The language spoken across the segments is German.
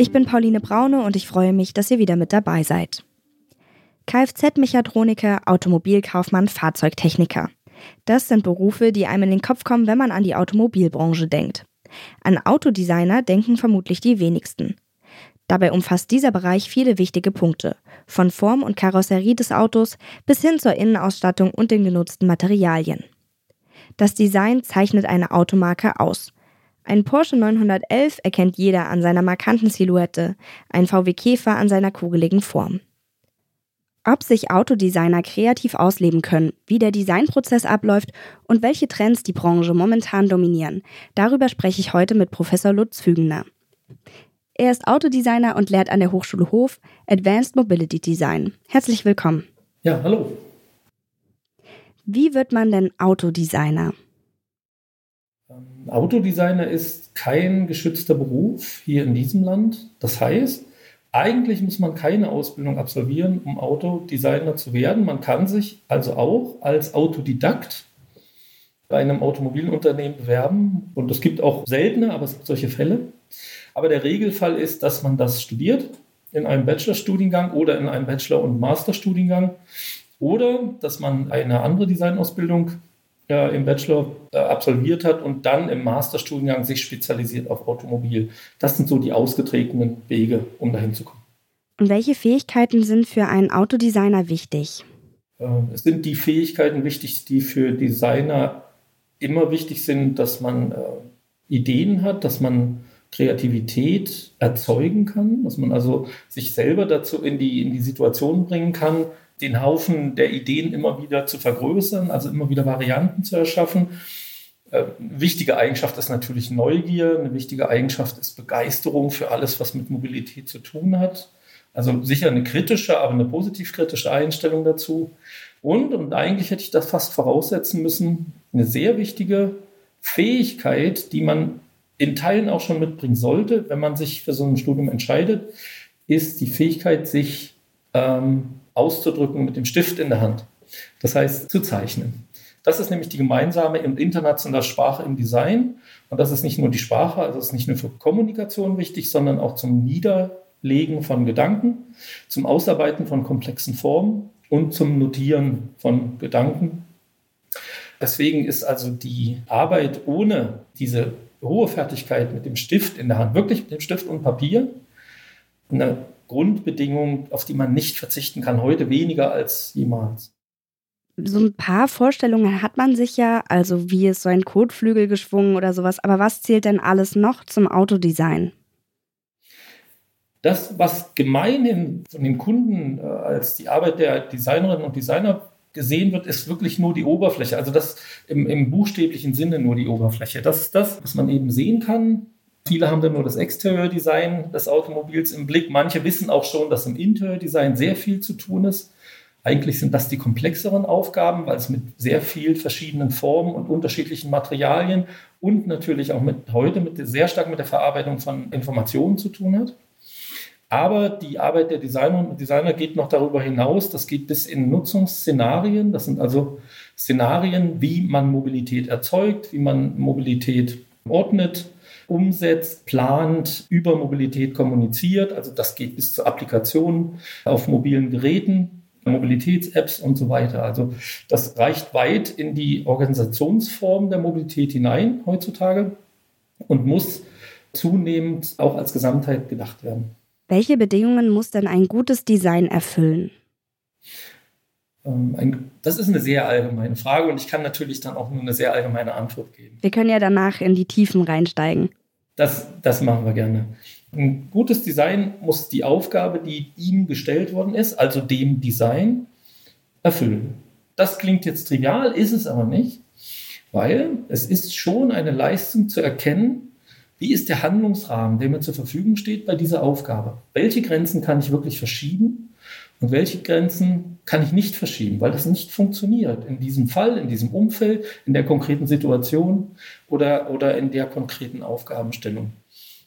Ich bin Pauline Braune und ich freue mich, dass ihr wieder mit dabei seid. Kfz-Mechatroniker, Automobilkaufmann, Fahrzeugtechniker. Das sind Berufe, die einem in den Kopf kommen, wenn man an die Automobilbranche denkt. An Autodesigner denken vermutlich die wenigsten. Dabei umfasst dieser Bereich viele wichtige Punkte, von Form und Karosserie des Autos bis hin zur Innenausstattung und den genutzten Materialien. Das Design zeichnet eine Automarke aus. Ein Porsche 911 erkennt jeder an seiner markanten Silhouette, ein VW Käfer an seiner kugeligen Form. Ob sich Autodesigner kreativ ausleben können, wie der Designprozess abläuft und welche Trends die Branche momentan dominieren, darüber spreche ich heute mit Professor Lutz Fügener. Er ist Autodesigner und lehrt an der Hochschule Hof Advanced Mobility Design. Herzlich willkommen. Ja, hallo. Wie wird man denn Autodesigner? Ähm, Autodesigner ist kein geschützter Beruf hier in diesem Land. Das heißt, eigentlich muss man keine Ausbildung absolvieren, um Autodesigner zu werden. Man kann sich also auch als Autodidakt bei einem Automobilunternehmen bewerben. Und es gibt auch seltene, aber es gibt solche Fälle. Aber der Regelfall ist, dass man das studiert in einem Bachelorstudiengang oder in einem Bachelor- und Masterstudiengang oder dass man eine andere Designausbildung äh, im Bachelor äh, absolviert hat und dann im Masterstudiengang sich spezialisiert auf Automobil. Das sind so die ausgetretenen Wege, um dahin zu kommen. Und welche Fähigkeiten sind für einen Autodesigner wichtig? Äh, es sind die Fähigkeiten wichtig, die für Designer immer wichtig sind, dass man äh, Ideen hat, dass man Kreativität erzeugen kann, dass man also sich selber dazu in die, in die Situation bringen kann, den Haufen der Ideen immer wieder zu vergrößern, also immer wieder Varianten zu erschaffen. Äh, wichtige Eigenschaft ist natürlich Neugier, eine wichtige Eigenschaft ist Begeisterung für alles, was mit Mobilität zu tun hat. Also sicher eine kritische, aber eine positiv-kritische Einstellung dazu. Und, und eigentlich hätte ich das fast voraussetzen müssen, eine sehr wichtige Fähigkeit, die man in Teilen auch schon mitbringen sollte, wenn man sich für so ein Studium entscheidet, ist die Fähigkeit, sich ähm, auszudrücken mit dem Stift in der Hand. Das heißt, zu zeichnen. Das ist nämlich die gemeinsame und internationale Sprache im Design. Und das ist nicht nur die Sprache, also es ist nicht nur für Kommunikation wichtig, sondern auch zum Niederlegen von Gedanken, zum Ausarbeiten von komplexen Formen und zum Notieren von Gedanken. Deswegen ist also die Arbeit ohne diese hohe Fertigkeit mit dem Stift in der Hand, wirklich mit dem Stift und Papier, eine Grundbedingung, auf die man nicht verzichten kann, heute weniger als jemals. So ein paar Vorstellungen hat man sich ja, also wie ist so ein Kotflügel geschwungen oder sowas, aber was zählt denn alles noch zum Autodesign? Das, was gemeinhin von den Kunden äh, als die Arbeit der Designerinnen und Designer gesehen wird, ist wirklich nur die Oberfläche. Also das im, im buchstäblichen Sinne nur die Oberfläche. Das ist das, was man eben sehen kann. Viele haben dann nur das Exterior-Design des Automobils im Blick. Manche wissen auch schon, dass im Interior-Design sehr viel zu tun ist. Eigentlich sind das die komplexeren Aufgaben, weil es mit sehr vielen verschiedenen Formen und unterschiedlichen Materialien und natürlich auch mit heute mit sehr stark mit der Verarbeitung von Informationen zu tun hat. Aber die Arbeit der Designer und Designer geht noch darüber hinaus. Das geht bis in Nutzungsszenarien. Das sind also Szenarien, wie man Mobilität erzeugt, wie man Mobilität ordnet, umsetzt, plant, über Mobilität kommuniziert. Also das geht bis zu Applikationen auf mobilen Geräten, Mobilitäts-Apps und so weiter. Also das reicht weit in die Organisationsform der Mobilität hinein heutzutage und muss zunehmend auch als Gesamtheit gedacht werden. Welche Bedingungen muss denn ein gutes Design erfüllen? Ähm, das ist eine sehr allgemeine Frage und ich kann natürlich dann auch nur eine sehr allgemeine Antwort geben. Wir können ja danach in die Tiefen reinsteigen. Das, das machen wir gerne. Ein gutes Design muss die Aufgabe, die ihm gestellt worden ist, also dem Design, erfüllen. Das klingt jetzt trivial, ist es aber nicht, weil es ist schon eine Leistung zu erkennen, wie ist der Handlungsrahmen, der mir zur Verfügung steht bei dieser Aufgabe. Welche Grenzen kann ich wirklich verschieben und welche Grenzen kann ich nicht verschieben, weil das nicht funktioniert in diesem Fall, in diesem Umfeld, in der konkreten Situation oder, oder in der konkreten Aufgabenstellung.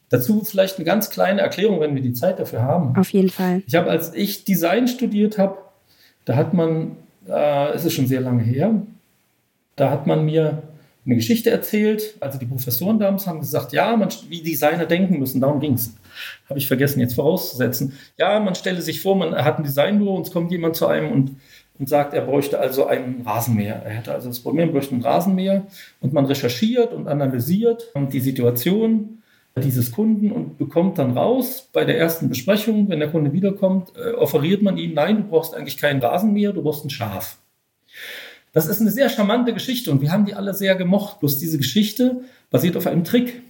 Dazu vielleicht eine ganz kleine Erklärung, wenn wir die Zeit dafür haben. Auf jeden Fall. Ich habe, als ich Design studiert habe, da hat man, äh, es ist schon sehr lange her, da hat man mir eine Geschichte erzählt. Also die Professoren damals haben gesagt, ja, man, wie Designer denken müssen, darum ging es. Habe ich vergessen jetzt vorauszusetzen. Ja, man stelle sich vor, man hat ein Designbüro und es kommt jemand zu einem und, und sagt, er bräuchte also einen Rasenmäher. Er hätte also das Problem, er bräuchte einen Rasenmäher und man recherchiert und analysiert die Situation dieses Kunden und bekommt dann raus bei der ersten Besprechung, wenn der Kunde wiederkommt, äh, offeriert man ihm, nein, du brauchst eigentlich keinen Rasenmäher, du brauchst ein Schaf. Das ist eine sehr charmante Geschichte und wir haben die alle sehr gemocht. Bloß diese Geschichte basiert auf einem Trick.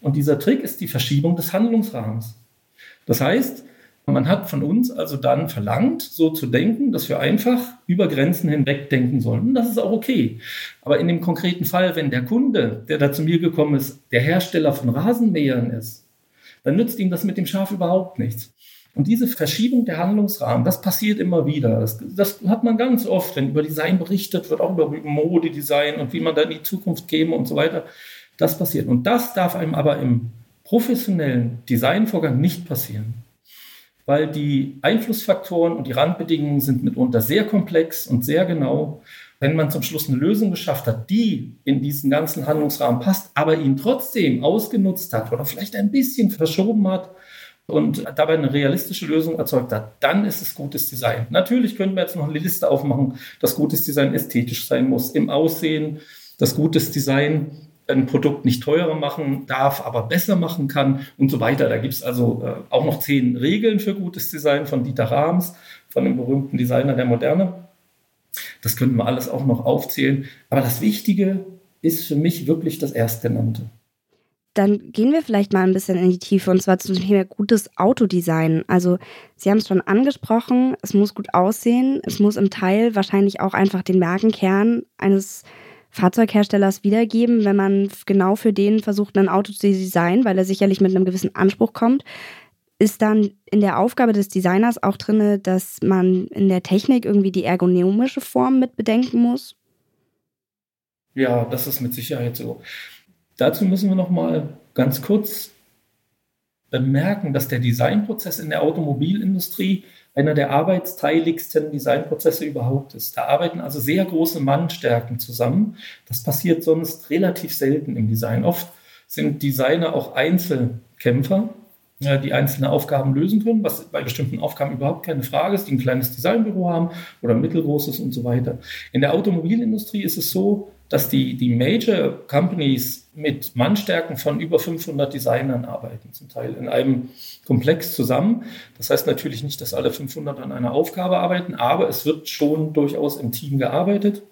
Und dieser Trick ist die Verschiebung des Handlungsrahmens. Das heißt, man hat von uns also dann verlangt, so zu denken, dass wir einfach über Grenzen hinweg denken sollen. Und das ist auch okay. Aber in dem konkreten Fall, wenn der Kunde, der da zu mir gekommen ist, der Hersteller von Rasenmähern ist, dann nützt ihm das mit dem Schaf überhaupt nichts. Und diese Verschiebung der Handlungsrahmen, das passiert immer wieder. Das, das, hat man ganz oft, wenn über Design berichtet wird, auch über Modedesign und wie man da in die Zukunft käme und so weiter. Das passiert. Und das darf einem aber im professionellen Designvorgang nicht passieren. Weil die Einflussfaktoren und die Randbedingungen sind mitunter sehr komplex und sehr genau. Wenn man zum Schluss eine Lösung geschafft hat, die in diesen ganzen Handlungsrahmen passt, aber ihn trotzdem ausgenutzt hat oder vielleicht ein bisschen verschoben hat, und dabei eine realistische Lösung erzeugt hat, dann ist es gutes Design. Natürlich könnten wir jetzt noch eine Liste aufmachen, dass gutes Design ästhetisch sein muss, im Aussehen, dass gutes Design ein Produkt nicht teurer machen darf, aber besser machen kann und so weiter. Da gibt es also äh, auch noch zehn Regeln für gutes Design von Dieter Rahms, von dem berühmten Designer der Moderne. Das könnten wir alles auch noch aufzählen. Aber das Wichtige ist für mich wirklich das Erstgenannte. Dann gehen wir vielleicht mal ein bisschen in die Tiefe und zwar zum Thema gutes Autodesign. Also Sie haben es schon angesprochen, es muss gut aussehen, es muss im Teil wahrscheinlich auch einfach den Markenkern eines Fahrzeugherstellers wiedergeben, wenn man genau für den versucht, ein Auto zu designen, weil er sicherlich mit einem gewissen Anspruch kommt. Ist dann in der Aufgabe des Designers auch drin, dass man in der Technik irgendwie die ergonomische Form mit bedenken muss? Ja, das ist mit Sicherheit so. Dazu müssen wir noch mal ganz kurz bemerken, dass der Designprozess in der Automobilindustrie einer der arbeitsteiligsten Designprozesse überhaupt ist. Da arbeiten also sehr große Mannstärken zusammen. Das passiert sonst relativ selten im Design. Oft sind Designer auch Einzelkämpfer, die einzelne Aufgaben lösen können, was bei bestimmten Aufgaben überhaupt keine Frage ist, die ein kleines Designbüro haben oder ein mittelgroßes und so weiter. In der Automobilindustrie ist es so, dass die, die Major Companies mit Mannstärken von über 500 Designern arbeiten, zum Teil in einem Komplex zusammen. Das heißt natürlich nicht, dass alle 500 an einer Aufgabe arbeiten, aber es wird schon durchaus im Team gearbeitet.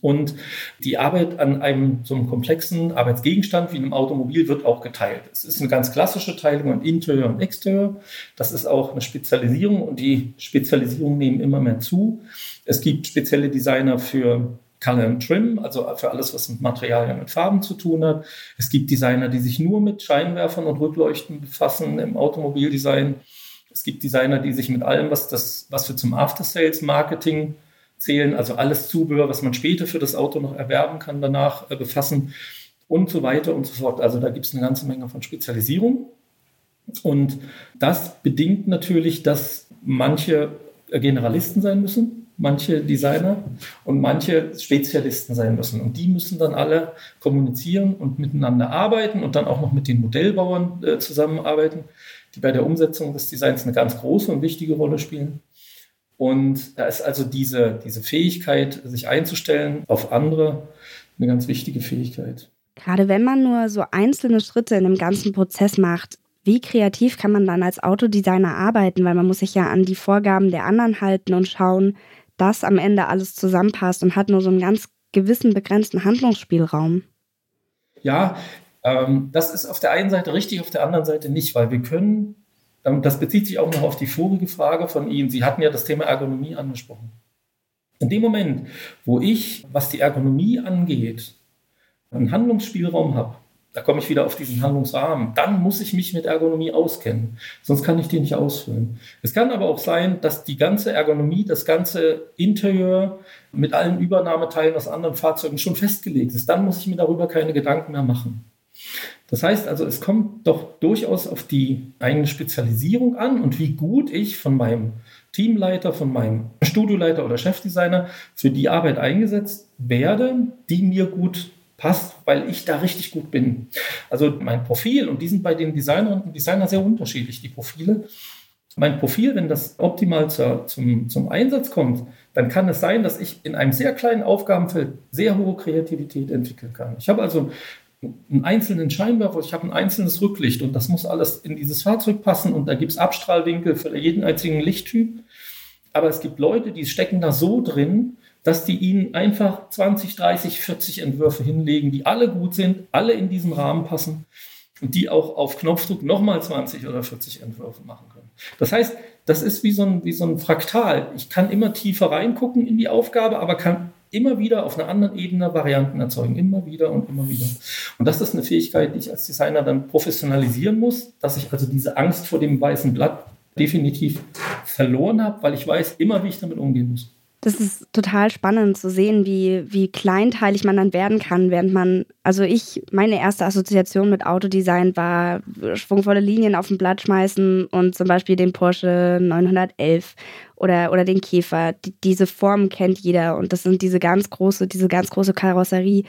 Und die Arbeit an einem so einem komplexen Arbeitsgegenstand wie einem Automobil wird auch geteilt. Es ist eine ganz klassische Teilung an Interieur und Exterieur. Das ist auch eine Spezialisierung und die Spezialisierungen nehmen immer mehr zu. Es gibt spezielle Designer für Color and Trim, also für alles, was mit Materialien, mit Farben zu tun hat. Es gibt Designer, die sich nur mit Scheinwerfern und Rückleuchten befassen im Automobildesign. Es gibt Designer, die sich mit allem, was, das, was wir zum After-Sales-Marketing zählen, also alles Zubehör, was man später für das Auto noch erwerben kann, danach äh, befassen und so weiter und so fort. Also da gibt es eine ganze Menge von Spezialisierung. Und das bedingt natürlich, dass manche Generalisten sein müssen, manche Designer und manche Spezialisten sein müssen. Und die müssen dann alle kommunizieren und miteinander arbeiten und dann auch noch mit den Modellbauern äh, zusammenarbeiten, die bei der Umsetzung des Designs eine ganz große und wichtige Rolle spielen. Und da ist also diese, diese Fähigkeit, sich einzustellen auf andere, eine ganz wichtige Fähigkeit. Gerade wenn man nur so einzelne Schritte in einem ganzen Prozess macht, wie kreativ kann man dann als Autodesigner arbeiten? Weil man muss sich ja an die Vorgaben der anderen halten und schauen, dass am Ende alles zusammenpasst und hat nur so einen ganz gewissen begrenzten Handlungsspielraum. Ja, ähm, das ist auf der einen Seite richtig, auf der anderen Seite nicht, weil wir können, ähm, das bezieht sich auch noch auf die vorige Frage von Ihnen. Sie hatten ja das Thema Ergonomie angesprochen. In dem Moment, wo ich, was die Ergonomie angeht, einen Handlungsspielraum habe, da komme ich wieder auf diesen Handlungsrahmen, dann muss ich mich mit Ergonomie auskennen, sonst kann ich die nicht ausfüllen. Es kann aber auch sein, dass die ganze Ergonomie, das ganze Interieur mit allen Übernahmeteilen aus anderen Fahrzeugen schon festgelegt ist. Dann muss ich mir darüber keine Gedanken mehr machen. Das heißt also, es kommt doch durchaus auf die eigene Spezialisierung an und wie gut ich von meinem Teamleiter, von meinem Studioleiter oder Chefdesigner für die Arbeit eingesetzt werde, die mir gut passt, weil ich da richtig gut bin. Also mein Profil, und die sind bei den Designerinnen und Designern sehr unterschiedlich, die Profile. Mein Profil, wenn das optimal zur, zum, zum Einsatz kommt, dann kann es sein, dass ich in einem sehr kleinen Aufgabenfeld sehr hohe Kreativität entwickeln kann. Ich habe also einen einzelnen Scheinwerfer, ich habe ein einzelnes Rücklicht und das muss alles in dieses Fahrzeug passen und da gibt es Abstrahlwinkel für jeden einzigen Lichttyp. Aber es gibt Leute, die stecken da so drin, dass die ihnen einfach 20, 30, 40 Entwürfe hinlegen, die alle gut sind, alle in diesen Rahmen passen und die auch auf Knopfdruck nochmal 20 oder 40 Entwürfe machen können. Das heißt, das ist wie so, ein, wie so ein Fraktal. Ich kann immer tiefer reingucken in die Aufgabe, aber kann immer wieder auf einer anderen Ebene Varianten erzeugen. Immer wieder und immer wieder. Und das ist eine Fähigkeit, die ich als Designer dann professionalisieren muss, dass ich also diese Angst vor dem weißen Blatt definitiv verloren habe, weil ich weiß immer, wie ich damit umgehen muss. Das ist total spannend zu sehen, wie, wie kleinteilig man dann werden kann, während man, also ich, meine erste Assoziation mit Autodesign war schwungvolle Linien auf dem Blatt schmeißen und zum Beispiel den Porsche 911 oder, oder den Käfer. Die, diese Form kennt jeder und das sind diese ganz große, diese ganz große Karosserie.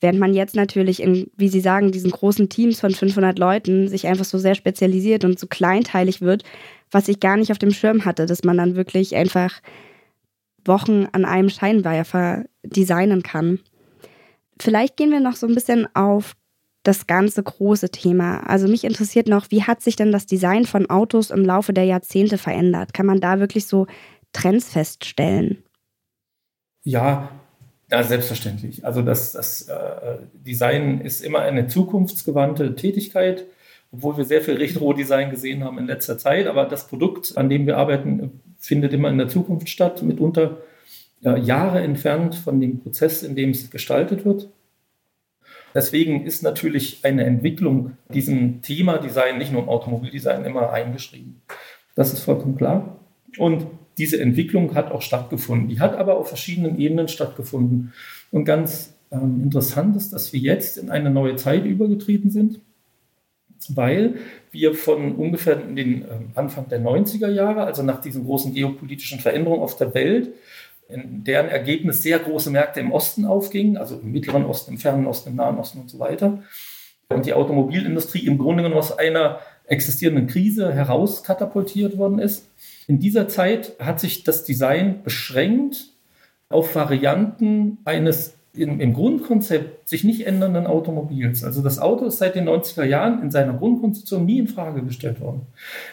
Während man jetzt natürlich in, wie Sie sagen, diesen großen Teams von 500 Leuten sich einfach so sehr spezialisiert und so kleinteilig wird, was ich gar nicht auf dem Schirm hatte, dass man dann wirklich einfach Wochen an einem Scheinwerfer designen kann. Vielleicht gehen wir noch so ein bisschen auf das ganze große Thema. Also mich interessiert noch, wie hat sich denn das Design von Autos im Laufe der Jahrzehnte verändert? Kann man da wirklich so Trends feststellen? Ja, ja selbstverständlich. Also das, das äh, Design ist immer eine zukunftsgewandte Tätigkeit, obwohl wir sehr viel Retro-Design gesehen haben in letzter Zeit. Aber das Produkt, an dem wir arbeiten, findet immer in der Zukunft statt, mitunter ja, Jahre entfernt von dem Prozess, in dem es gestaltet wird. Deswegen ist natürlich eine Entwicklung diesem Thema Design, nicht nur im Automobildesign, immer eingeschrieben. Das ist vollkommen klar. Und diese Entwicklung hat auch stattgefunden. Die hat aber auf verschiedenen Ebenen stattgefunden. Und ganz ähm, interessant ist, dass wir jetzt in eine neue Zeit übergetreten sind weil wir von ungefähr den ähm, Anfang der 90er Jahre, also nach diesen großen geopolitischen Veränderungen auf der Welt, in deren Ergebnis sehr große Märkte im Osten aufgingen, also im Mittleren Osten, im Fernen Osten, im Nahen Osten und so weiter. Und die Automobilindustrie im Grunde genommen aus einer existierenden Krise herauskatapultiert worden ist. In dieser Zeit hat sich das Design beschränkt auf Varianten eines im, im, Grundkonzept sich nicht ändernden Automobils. Also das Auto ist seit den 90er Jahren in seiner Grundkonstruktion nie in Frage gestellt worden.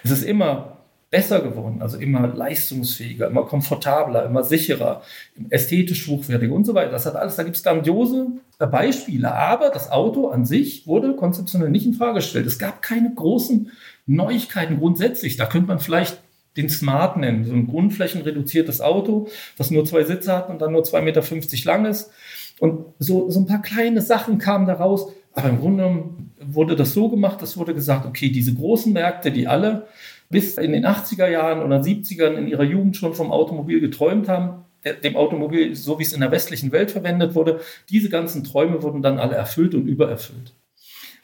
Es ist immer besser geworden, also immer leistungsfähiger, immer komfortabler, immer sicherer, ästhetisch hochwertiger und so weiter. Das hat alles, da gibt es grandiose Beispiele. Aber das Auto an sich wurde konzeptionell nicht in Frage gestellt. Es gab keine großen Neuigkeiten grundsätzlich. Da könnte man vielleicht den Smart nennen, so ein grundflächenreduziertes Auto, das nur zwei Sitze hat und dann nur 2,50 Meter lang ist und so, so ein paar kleine Sachen kamen da raus. Aber im Grunde wurde das so gemacht, es wurde gesagt, okay, diese großen Märkte, die alle bis in den 80er Jahren oder 70ern in ihrer Jugend schon vom Automobil geträumt haben, dem Automobil, so wie es in der westlichen Welt verwendet wurde, diese ganzen Träume wurden dann alle erfüllt und übererfüllt.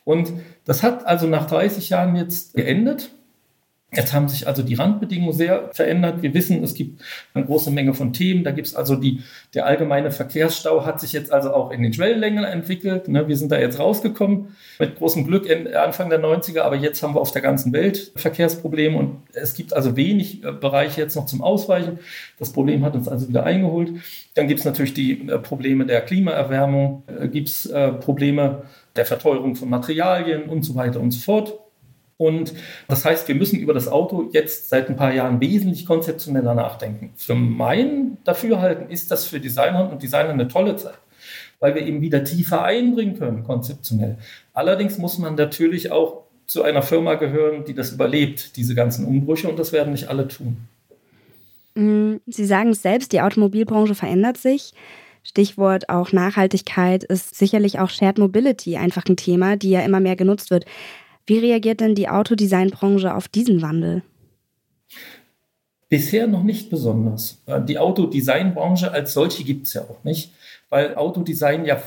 Und das hat also nach 30 Jahren jetzt geendet. Jetzt haben sich also die Randbedingungen sehr verändert. Wir wissen, es gibt eine große Menge von Themen. Da gibt es also die, der allgemeine Verkehrsstau hat sich jetzt also auch in den Schwellenlängen entwickelt. Ne, wir sind da jetzt rausgekommen mit großem Glück Anfang der 90er, aber jetzt haben wir auf der ganzen Welt Verkehrsprobleme und es gibt also wenig äh, Bereiche jetzt noch zum Ausweichen. Das Problem hat uns also wieder eingeholt. Dann gibt es natürlich die äh, Probleme der Klimaerwärmung, äh, gibt es Probleme der Verteuerung von Materialien und so weiter und so fort. Und das heißt, wir müssen über das Auto jetzt seit ein paar Jahren wesentlich konzeptioneller nachdenken. Für mein Dafürhalten ist das für Designer und Designer eine tolle Zeit, weil wir eben wieder tiefer einbringen können, konzeptionell. Allerdings muss man natürlich auch zu einer Firma gehören, die das überlebt, diese ganzen Umbrüche, und das werden nicht alle tun. Mm, Sie sagen es selbst, die Automobilbranche verändert sich. Stichwort auch Nachhaltigkeit ist sicherlich auch Shared Mobility einfach ein Thema, die ja immer mehr genutzt wird. Wie reagiert denn die Autodesignbranche auf diesen Wandel? Bisher noch nicht besonders. Äh, die Autodesignbranche als solche gibt es ja auch nicht, weil Autodesign ja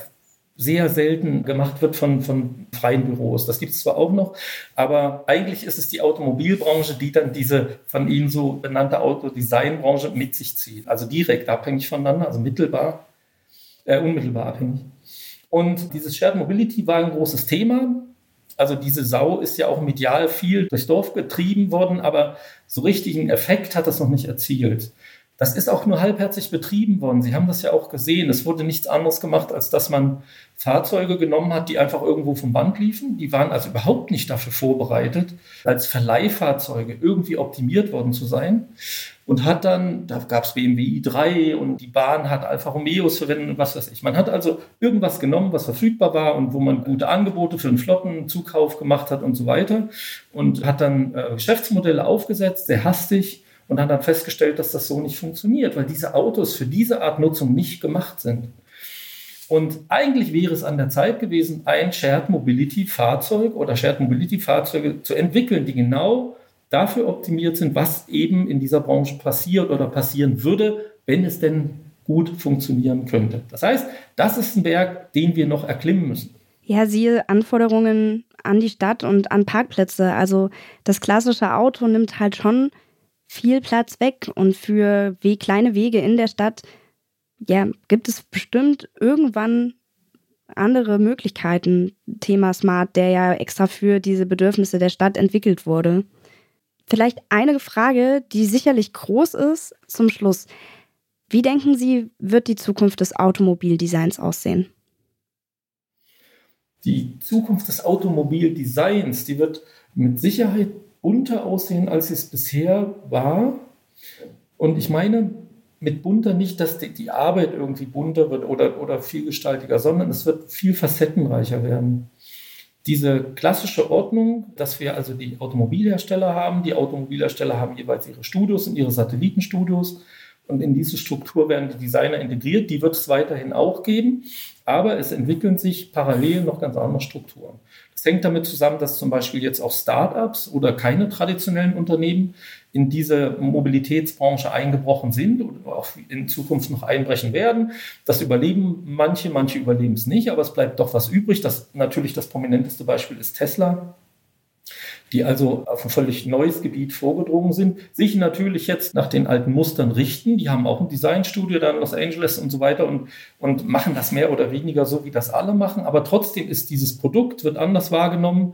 sehr selten gemacht wird von, von freien Büros. Das gibt es zwar auch noch, aber eigentlich ist es die Automobilbranche, die dann diese von Ihnen so benannte Autodesignbranche mit sich zieht. Also direkt abhängig voneinander, also mittelbar, äh, unmittelbar abhängig. Und dieses Shared Mobility war ein großes Thema. Also diese Sau ist ja auch medial viel durchs Dorf getrieben worden, aber so richtigen Effekt hat das noch nicht erzielt. Das ist auch nur halbherzig betrieben worden. Sie haben das ja auch gesehen. Es wurde nichts anderes gemacht, als dass man Fahrzeuge genommen hat, die einfach irgendwo vom Band liefen. Die waren also überhaupt nicht dafür vorbereitet, als Verleihfahrzeuge irgendwie optimiert worden zu sein. Und hat dann, da gab es BMW i3 und die Bahn hat Alfa Romeos verwendet und was weiß ich. Man hat also irgendwas genommen, was verfügbar war und wo man gute Angebote für den Flottenzukauf gemacht hat und so weiter. Und hat dann äh, Geschäftsmodelle aufgesetzt, sehr hastig und hat dann festgestellt, dass das so nicht funktioniert, weil diese Autos für diese Art Nutzung nicht gemacht sind. Und eigentlich wäre es an der Zeit gewesen, ein Shared Mobility Fahrzeug oder Shared Mobility Fahrzeuge zu entwickeln, die genau dafür optimiert sind, was eben in dieser Branche passiert oder passieren würde, wenn es denn gut funktionieren könnte. Das heißt, das ist ein Berg, den wir noch erklimmen müssen. Ja, siehe Anforderungen an die Stadt und an Parkplätze. Also das klassische Auto nimmt halt schon viel Platz weg und für wie kleine Wege in der Stadt, ja, gibt es bestimmt irgendwann andere Möglichkeiten. Thema Smart, der ja extra für diese Bedürfnisse der Stadt entwickelt wurde. Vielleicht eine Frage, die sicherlich groß ist, zum Schluss. Wie denken Sie, wird die Zukunft des Automobildesigns aussehen? Die Zukunft des Automobildesigns, die wird mit Sicherheit bunter aussehen, als es bisher war. Und ich meine mit bunter nicht, dass die, die Arbeit irgendwie bunter wird oder, oder vielgestaltiger, sondern es wird viel facettenreicher werden. Diese klassische Ordnung, dass wir also die Automobilhersteller haben, die Automobilhersteller haben jeweils ihre Studios und ihre Satellitenstudios und in diese Struktur werden die Designer integriert, die wird es weiterhin auch geben, aber es entwickeln sich parallel noch ganz andere Strukturen. Das hängt damit zusammen, dass zum Beispiel jetzt auch Startups oder keine traditionellen Unternehmen in diese Mobilitätsbranche eingebrochen sind und auch in Zukunft noch einbrechen werden. Das überleben manche, manche überleben es nicht, aber es bleibt doch was übrig. Das natürlich das prominenteste Beispiel ist Tesla die also auf ein völlig neues Gebiet vorgedrungen sind, sich natürlich jetzt nach den alten Mustern richten. Die haben auch ein Designstudio da in Los Angeles und so weiter und, und machen das mehr oder weniger so, wie das alle machen. Aber trotzdem ist dieses Produkt, wird anders wahrgenommen.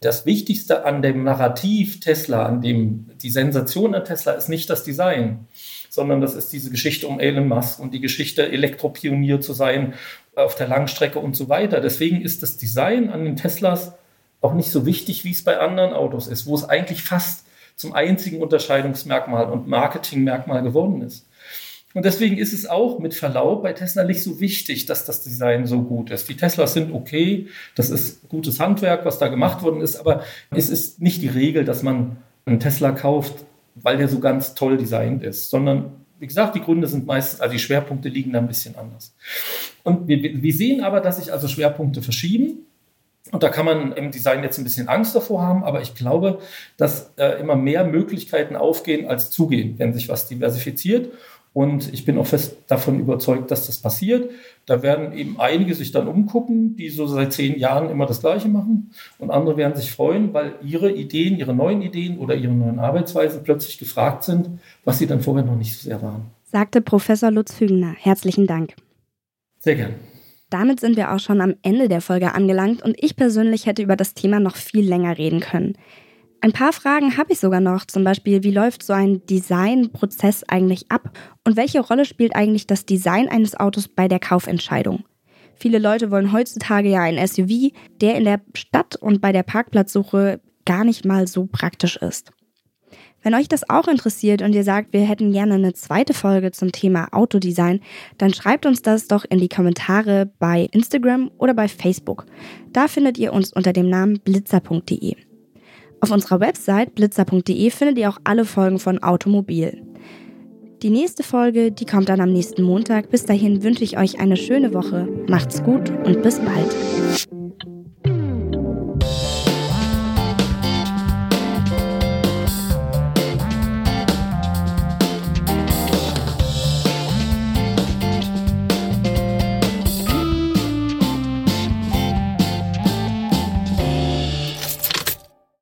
Das Wichtigste an dem Narrativ Tesla, an dem die Sensation an Tesla ist nicht das Design, sondern das ist diese Geschichte um Elon Musk und die Geschichte, Elektropionier zu sein auf der Langstrecke und so weiter. Deswegen ist das Design an den Teslas auch nicht so wichtig, wie es bei anderen Autos ist, wo es eigentlich fast zum einzigen Unterscheidungsmerkmal und Marketingmerkmal geworden ist. Und deswegen ist es auch mit Verlaub bei Tesla nicht so wichtig, dass das Design so gut ist. Die Teslas sind okay, das ist gutes Handwerk, was da gemacht worden ist, aber es ist nicht die Regel, dass man einen Tesla kauft, weil der so ganz toll designt ist, sondern wie gesagt, die Gründe sind meistens, also die Schwerpunkte liegen da ein bisschen anders. Und wir, wir sehen aber, dass sich also Schwerpunkte verschieben. Und da kann man im Design jetzt ein bisschen Angst davor haben, aber ich glaube, dass äh, immer mehr Möglichkeiten aufgehen als zugehen, wenn sich was diversifiziert. Und ich bin auch fest davon überzeugt, dass das passiert. Da werden eben einige sich dann umgucken, die so seit zehn Jahren immer das Gleiche machen. Und andere werden sich freuen, weil ihre Ideen, ihre neuen Ideen oder ihre neuen Arbeitsweisen plötzlich gefragt sind, was sie dann vorher noch nicht so sehr waren. Sagte Professor Lutz Hügner. Herzlichen Dank. Sehr gern. Damit sind wir auch schon am Ende der Folge angelangt und ich persönlich hätte über das Thema noch viel länger reden können. Ein paar Fragen habe ich sogar noch, zum Beispiel, wie läuft so ein Designprozess eigentlich ab und welche Rolle spielt eigentlich das Design eines Autos bei der Kaufentscheidung? Viele Leute wollen heutzutage ja ein SUV, der in der Stadt und bei der Parkplatzsuche gar nicht mal so praktisch ist. Wenn euch das auch interessiert und ihr sagt, wir hätten gerne eine zweite Folge zum Thema Autodesign, dann schreibt uns das doch in die Kommentare bei Instagram oder bei Facebook. Da findet ihr uns unter dem Namen blitzer.de. Auf unserer Website blitzer.de findet ihr auch alle Folgen von Automobil. Die nächste Folge, die kommt dann am nächsten Montag. Bis dahin wünsche ich euch eine schöne Woche. Macht's gut und bis bald.